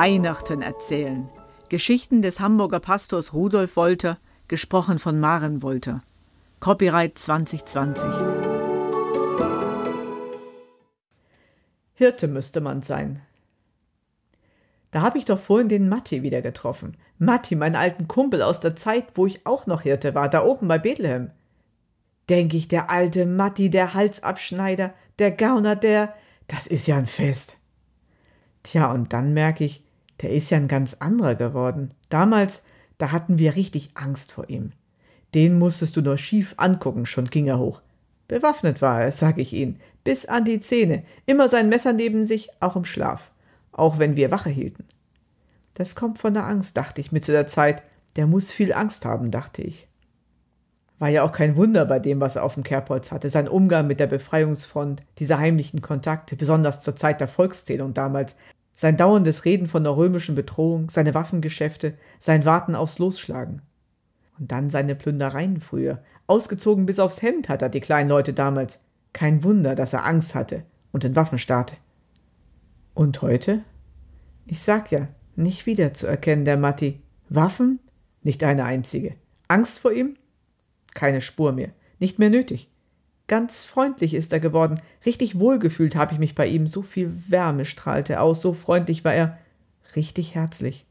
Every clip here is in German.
Weihnachten erzählen. Geschichten des Hamburger Pastors Rudolf Wolter, gesprochen von Maren Wolter. Copyright 2020. Hirte müsste man sein. Da habe ich doch vorhin den Matti wieder getroffen. Matti, meinen alten Kumpel aus der Zeit, wo ich auch noch Hirte war, da oben bei Bethlehem. Denk ich, der alte Matti, der Halsabschneider, der Gauner, der. Das ist ja ein Fest. Tja, und dann merke ich, der ist ja ein ganz anderer geworden. Damals, da hatten wir richtig Angst vor ihm. Den musstest du nur schief angucken, schon ging er hoch. Bewaffnet war er, sag ich Ihnen, bis an die Zähne, immer sein Messer neben sich, auch im Schlaf, auch wenn wir Wache hielten. Das kommt von der Angst, dachte ich mir zu der Zeit. Der muss viel Angst haben, dachte ich. War ja auch kein Wunder bei dem, was er auf dem Kerbholz hatte. Sein Umgang mit der Befreiungsfront, diese heimlichen Kontakte, besonders zur Zeit der Volkszählung damals, sein dauerndes Reden von der römischen Bedrohung, seine Waffengeschäfte, sein Warten aufs Losschlagen. Und dann seine Plündereien früher. Ausgezogen bis aufs Hemd hat er die kleinen Leute damals. Kein Wunder, dass er Angst hatte und in Waffen starrte. Und heute? Ich sag ja, nicht wiederzuerkennen, der Matti. Waffen? Nicht eine einzige. Angst vor ihm? Keine Spur mehr. Nicht mehr nötig. Ganz freundlich ist er geworden. Richtig wohlgefühlt habe ich mich bei ihm. So viel Wärme strahlte aus. So freundlich war er. Richtig herzlich.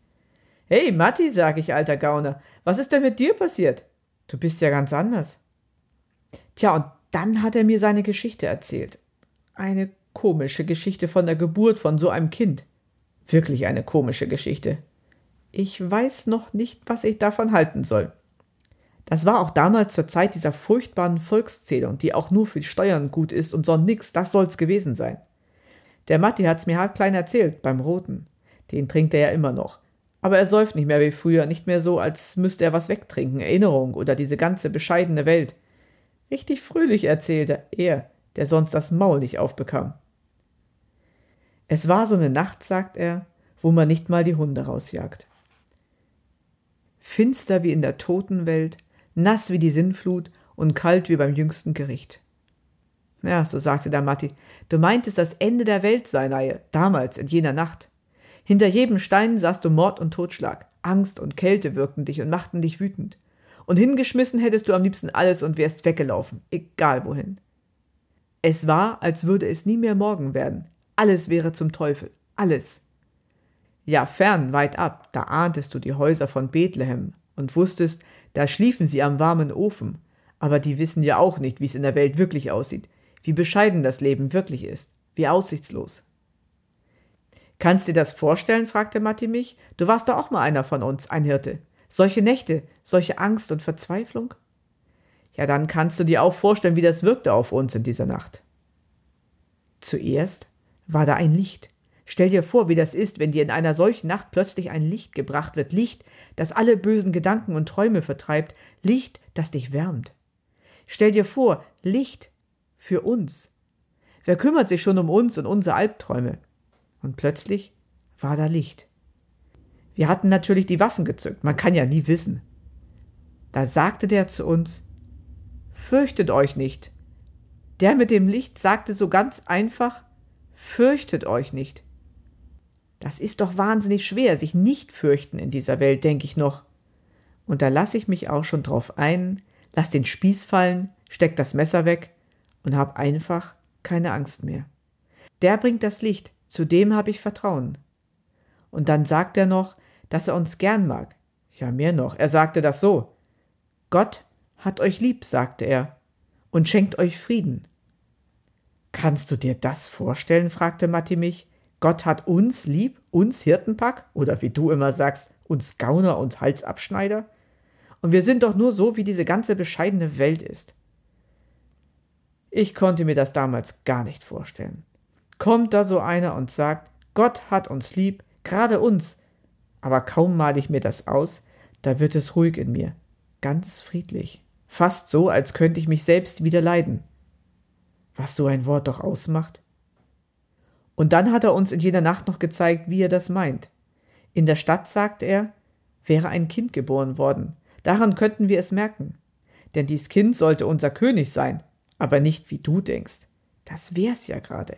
Hey, Matti, sag ich, alter Gauner. Was ist denn mit dir passiert? Du bist ja ganz anders. Tja, und dann hat er mir seine Geschichte erzählt. Eine komische Geschichte von der Geburt von so einem Kind. Wirklich eine komische Geschichte. Ich weiß noch nicht, was ich davon halten soll. Das war auch damals zur Zeit dieser furchtbaren Volkszählung, die auch nur für die Steuern gut ist und sonst nix, das soll's gewesen sein. Der Matti hat's mir halt klein erzählt, beim Roten. Den trinkt er ja immer noch. Aber er säuft nicht mehr wie früher, nicht mehr so, als müsste er was wegtrinken, Erinnerung oder diese ganze bescheidene Welt. Richtig fröhlich erzählte er, der sonst das Maul nicht aufbekam. Es war so eine Nacht, sagt er, wo man nicht mal die Hunde rausjagt. Finster wie in der Totenwelt, nass wie die Sinnflut und kalt wie beim jüngsten Gericht. Ja, so sagte der Matti, du meintest das Ende der Welt sei nahe, damals, in jener Nacht. Hinter jedem Stein sahst du Mord und Totschlag, Angst und Kälte wirkten dich und machten dich wütend. Und hingeschmissen hättest du am liebsten alles und wärst weggelaufen, egal wohin. Es war, als würde es nie mehr morgen werden. Alles wäre zum Teufel, alles. Ja, fern, weit ab, da ahntest du die Häuser von Bethlehem und wusstest, da schliefen sie am warmen Ofen. Aber die wissen ja auch nicht, wie es in der Welt wirklich aussieht, wie bescheiden das Leben wirklich ist, wie aussichtslos. Kannst dir das vorstellen? fragte Matti mich. Du warst doch auch mal einer von uns, ein Hirte. Solche Nächte, solche Angst und Verzweiflung? Ja, dann kannst du dir auch vorstellen, wie das wirkte auf uns in dieser Nacht. Zuerst war da ein Licht. Stell dir vor, wie das ist, wenn dir in einer solchen Nacht plötzlich ein Licht gebracht wird. Licht, das alle bösen Gedanken und Träume vertreibt. Licht, das dich wärmt. Stell dir vor, Licht für uns. Wer kümmert sich schon um uns und unsere Albträume? Und plötzlich war da Licht. Wir hatten natürlich die Waffen gezückt, man kann ja nie wissen. Da sagte der zu uns, Fürchtet euch nicht. Der mit dem Licht sagte so ganz einfach, Fürchtet euch nicht. Das ist doch wahnsinnig schwer, sich nicht fürchten in dieser Welt, denke ich noch. Und da lasse ich mich auch schon drauf ein, lass den Spieß fallen, steck das Messer weg und hab einfach keine Angst mehr. Der bringt das Licht, zu dem habe ich Vertrauen. Und dann sagt er noch, dass er uns gern mag. Ja, mehr noch, er sagte das so. Gott hat euch lieb, sagte er, und schenkt euch Frieden. Kannst du dir das vorstellen? fragte Matti mich. Gott hat uns lieb, uns Hirtenpack, oder wie du immer sagst, uns Gauner und Halsabschneider. Und wir sind doch nur so, wie diese ganze bescheidene Welt ist. Ich konnte mir das damals gar nicht vorstellen. Kommt da so einer und sagt, Gott hat uns lieb, gerade uns. Aber kaum male ich mir das aus, da wird es ruhig in mir, ganz friedlich, fast so, als könnte ich mich selbst wieder leiden. Was so ein Wort doch ausmacht. Und dann hat er uns in jener Nacht noch gezeigt, wie er das meint. In der Stadt, sagt er, wäre ein Kind geboren worden. Daran könnten wir es merken. Denn dies Kind sollte unser König sein, aber nicht wie du denkst. Das wär's ja gerade.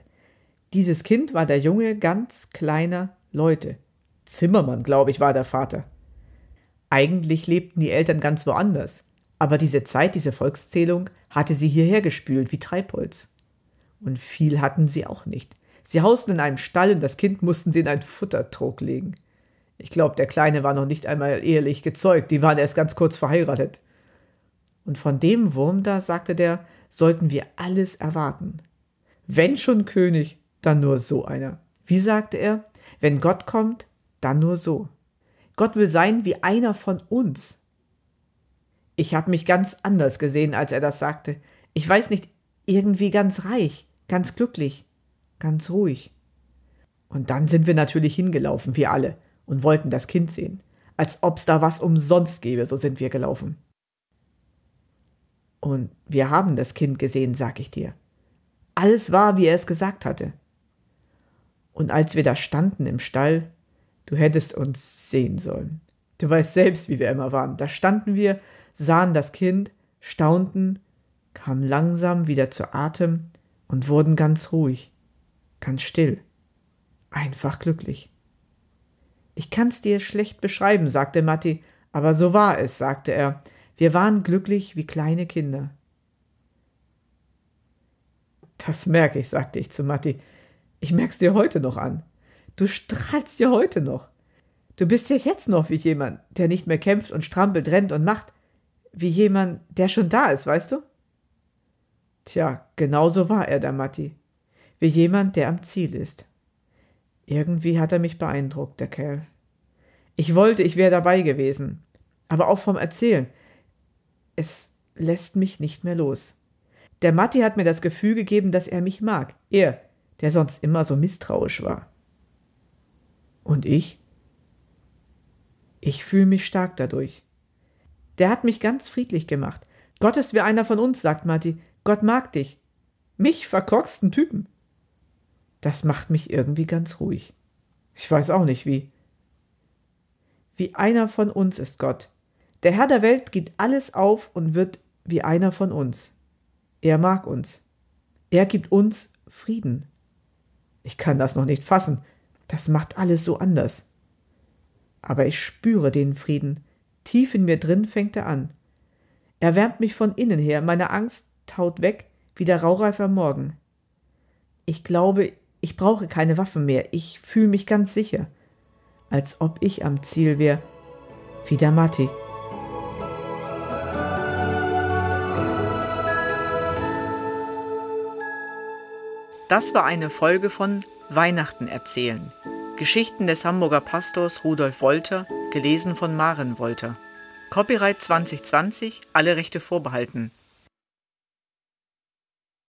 Dieses Kind war der Junge ganz kleiner Leute. Zimmermann, glaube ich, war der Vater. Eigentlich lebten die Eltern ganz woanders, aber diese Zeit, diese Volkszählung, hatte sie hierher gespült wie Treibholz. Und viel hatten sie auch nicht. Sie hausten in einem Stall und das Kind mussten sie in einen Futtertrog legen. Ich glaube, der Kleine war noch nicht einmal ehelich gezeugt, die waren erst ganz kurz verheiratet. Und von dem Wurm da, sagte der, sollten wir alles erwarten. Wenn schon König, dann nur so einer. Wie sagte er? Wenn Gott kommt, dann nur so. Gott will sein wie einer von uns. Ich habe mich ganz anders gesehen, als er das sagte. Ich weiß nicht, irgendwie ganz reich, ganz glücklich, ganz ruhig. Und dann sind wir natürlich hingelaufen, wir alle, und wollten das Kind sehen. Als ob's da was umsonst gäbe, so sind wir gelaufen. Und wir haben das Kind gesehen, sag ich dir. Alles war, wie er es gesagt hatte. Und als wir da standen im Stall, du hättest uns sehen sollen. Du weißt selbst, wie wir immer waren. Da standen wir, sahen das Kind, staunten, kamen langsam wieder zu Atem und wurden ganz ruhig, ganz still, einfach glücklich. Ich kann's dir schlecht beschreiben, sagte Matti, aber so war es, sagte er. Wir waren glücklich wie kleine Kinder. Das merke ich, sagte ich zu Matti. Ich merk's dir heute noch an. Du strahlst dir heute noch. Du bist ja jetzt noch wie jemand, der nicht mehr kämpft und strampelt, rennt und macht. Wie jemand, der schon da ist, weißt du? Tja, genau so war er, der Matti. Wie jemand, der am Ziel ist. Irgendwie hat er mich beeindruckt, der Kerl. Ich wollte, ich wäre dabei gewesen. Aber auch vom Erzählen. Es lässt mich nicht mehr los. Der Matti hat mir das Gefühl gegeben, dass er mich mag. Er, der sonst immer so misstrauisch war. Und ich? Ich fühle mich stark dadurch. Der hat mich ganz friedlich gemacht. Gott ist wie einer von uns, sagt Matti. Gott mag dich. Mich verkorksten Typen. Das macht mich irgendwie ganz ruhig. Ich weiß auch nicht wie. Wie einer von uns ist Gott. Der Herr der Welt gibt alles auf und wird wie einer von uns. Er mag uns. Er gibt uns Frieden. Ich kann das noch nicht fassen. Das macht alles so anders. Aber ich spüre den Frieden. Tief in mir drin fängt er an. Er wärmt mich von innen her, meine Angst taut weg wie der raureifer Morgen. Ich glaube, ich brauche keine Waffen mehr, ich fühle mich ganz sicher, als ob ich am Ziel wäre, wie der Matti. Das war eine Folge von Weihnachten erzählen. Geschichten des Hamburger Pastors Rudolf Wolter, gelesen von Maren Wolter. Copyright 2020, alle Rechte vorbehalten.